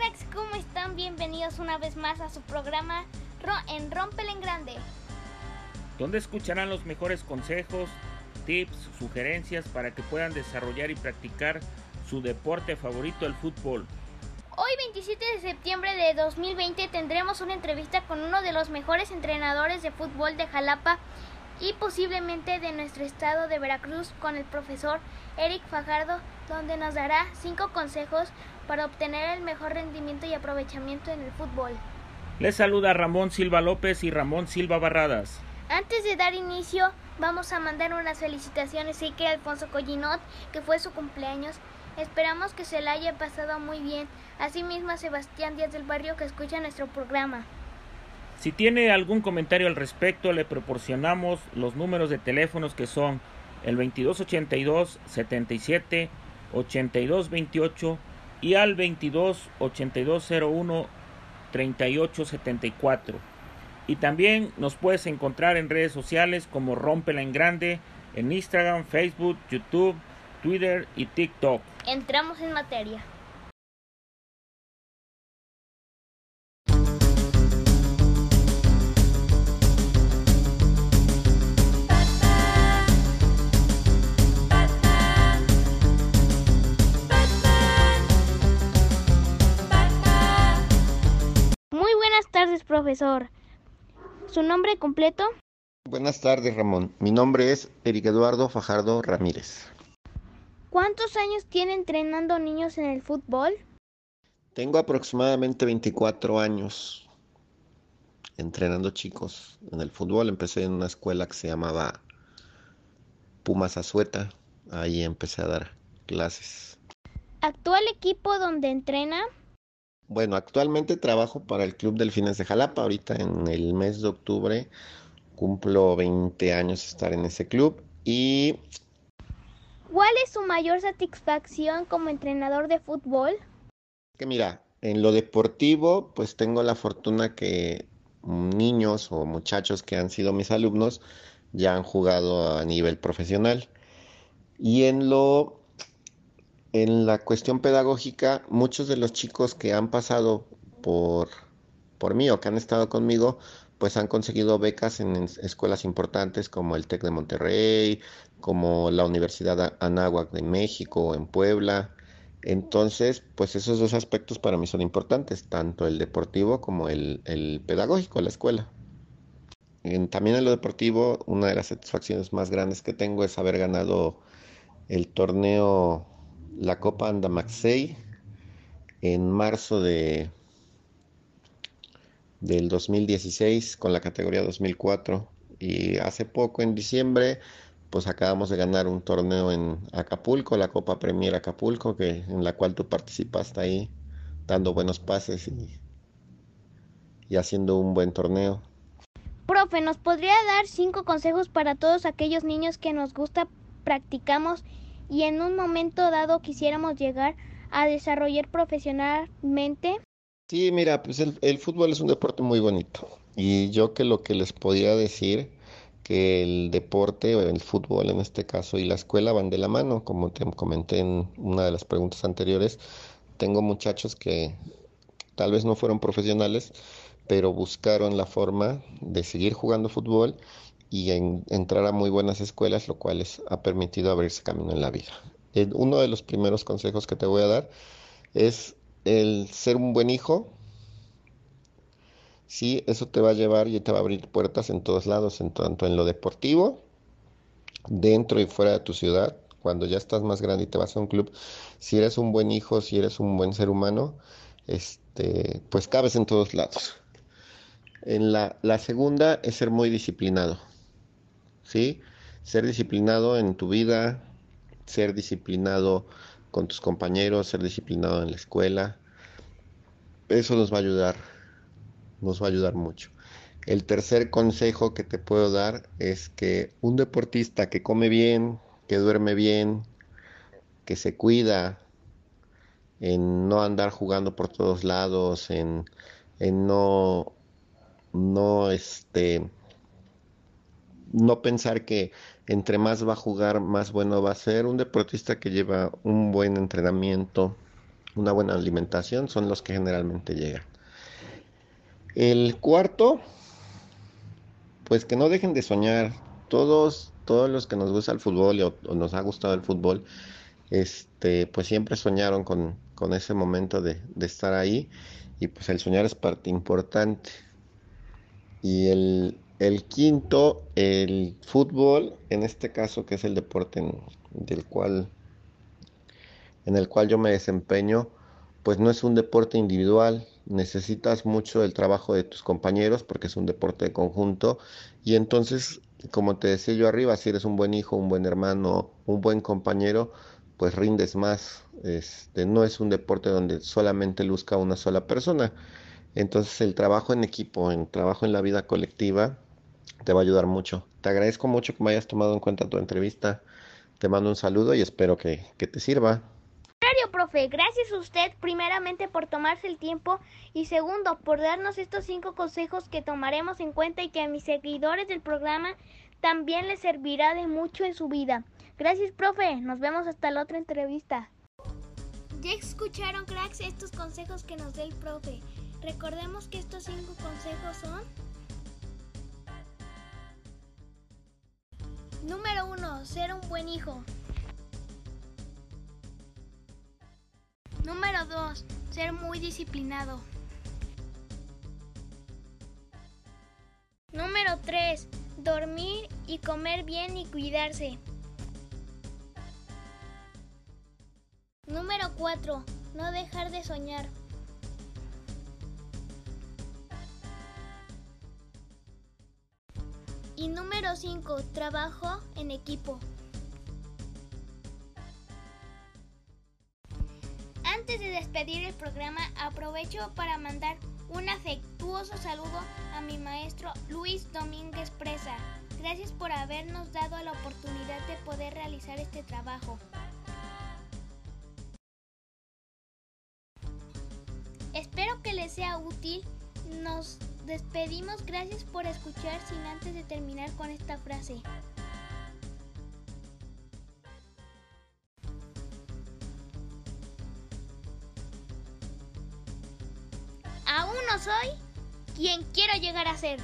cracks, ¿cómo están? Bienvenidos una vez más a su programa en Rompel en Grande. Donde escucharán los mejores consejos, tips, sugerencias para que puedan desarrollar y practicar su deporte favorito, el fútbol. Hoy 27 de septiembre de 2020 tendremos una entrevista con uno de los mejores entrenadores de fútbol de Jalapa y posiblemente de nuestro estado de Veracruz con el profesor Eric Fajardo, donde nos dará cinco consejos para obtener el mejor rendimiento y aprovechamiento en el fútbol. Les saluda Ramón Silva López y Ramón Silva Barradas. Antes de dar inicio, vamos a mandar unas felicitaciones a Ike Alfonso Collinot, que fue su cumpleaños. Esperamos que se la haya pasado muy bien. Asimismo a Sebastián Díaz del Barrio que escucha nuestro programa. Si tiene algún comentario al respecto, le proporcionamos los números de teléfonos que son el 2282 77 8228 y al 22 8201 3874. Y también nos puedes encontrar en redes sociales como Rompela en Grande en Instagram, Facebook, YouTube, Twitter y TikTok. Entramos en materia. Tardes, profesor. ¿Su nombre completo? Buenas tardes, Ramón. Mi nombre es Eric Eduardo Fajardo Ramírez. ¿Cuántos años tiene entrenando niños en el fútbol? Tengo aproximadamente 24 años entrenando chicos en el fútbol. Empecé en una escuela que se llamaba Pumas Azueta. Ahí empecé a dar clases. ¿Actual equipo donde entrena? Bueno, actualmente trabajo para el Club Delfines de Jalapa. Ahorita en el mes de octubre cumplo 20 años de estar en ese club. Y... ¿Cuál es su mayor satisfacción como entrenador de fútbol? Que mira, en lo deportivo, pues tengo la fortuna que niños o muchachos que han sido mis alumnos ya han jugado a nivel profesional. Y en lo en la cuestión pedagógica, muchos de los chicos que han pasado por, por mí o que han estado conmigo, pues han conseguido becas en, escuelas importantes como el TEC de Monterrey, como la Universidad Anáhuac de México, en Puebla. Entonces, pues esos dos aspectos para mí son importantes, tanto el deportivo como el, el pedagógico, la escuela. también en lo deportivo, una de las satisfacciones más grandes que tengo es haber ganado el torneo la Copa Andamaxey en marzo de del 2016 con la categoría 2004 y hace poco en diciembre pues acabamos de ganar un torneo en Acapulco, la Copa Premier Acapulco, que en la cual tú participaste ahí dando buenos pases y, y haciendo un buen torneo. Profe, ¿nos podría dar cinco consejos para todos aquellos niños que nos gusta, practicamos y en un momento dado quisiéramos llegar a desarrollar profesionalmente? Sí, mira, pues el, fútbol es un deporte muy bonito y yo que lo que les podía decir que el deporte, el fútbol en este caso, y la escuela van de la mano, como te comenté en una de las preguntas anteriores, tengo muchachos que tal vez no fueron profesionales, pero buscaron la forma de seguir jugando fútbol y entrar a muy buenas escuelas, lo cual les ha permitido abrirse camino en la vida. uno de los primeros consejos que te voy a dar es el ser un buen hijo. Sí, eso te va a llevar y te va a abrir puertas en todos lados, en tanto en lo deportivo, dentro y fuera de tu ciudad. Cuando ya estás más grande y te vas a un club, si eres un buen hijo, si eres un buen ser humano, este, pues cabes en todos lados. En la segunda es ser muy disciplinado ¿sí? Ser disciplinado en tu vida, ser disciplinado con tus compañeros, ser disciplinado en la escuela. Eso nos va a ayudar, nos va a ayudar mucho. El tercer consejo que te puedo dar es que un deportista que come bien, que duerme bien, que se cuida, en no andar jugando por todos lados, en, en no, no, este, no pensar que entre más va a jugar, más bueno va a ser. Un deportista que lleva un buen entrenamiento, una buena alimentación son los que generalmente llegan. El cuarto, pues que no dejen de soñar. Todos, todos los que nos gusta el fútbol o, nos ha gustado el fútbol, este, pues siempre soñaron con, con ese momento de, de, estar ahí. Y pues el soñar es parte importante. Y el, el quinto, el fútbol, en este caso que es el deporte del cual, en el cual yo me desempeño, pues no es un deporte individual, necesitas mucho el trabajo de tus compañeros porque es un deporte de conjunto y entonces, como te decía yo arriba, si eres un buen hijo, un buen hermano, un buen compañero, pues rindes más. Este, no es un deporte donde solamente luzca una sola persona. Entonces el trabajo en equipo, el trabajo en la vida colectiva, te va a ayudar mucho. Te agradezco mucho que me hayas tomado en cuenta tu entrevista. Te mando un saludo y espero que, que te sirva. Profe, gracias a usted primeramente por tomarse el tiempo y segundo por darnos estos cinco consejos que tomaremos en cuenta y que a mis seguidores del programa también les servirá de mucho en su vida. Gracias, profe. Nos vemos hasta la otra entrevista. Ya escucharon, cracks, estos consejos que nos dé el profe. Recordemos que estos cinco consejos son Número 1. Ser un buen hijo. Número 2. Ser muy disciplinado. Número 3. Dormir y comer bien y cuidarse. Número 4. No dejar de soñar. Y número 5. Trabajo en equipo. Antes de despedir el programa, aprovecho para mandar un afectuoso saludo a mi maestro Luis Domínguez Presa. Gracias por habernos dado la oportunidad de poder realizar este trabajo. Espero que les sea útil. Nos despedimos. Gracias por escuchar sin antes de terminar con esta frase. Aún no soy quien quiero llegar a ser.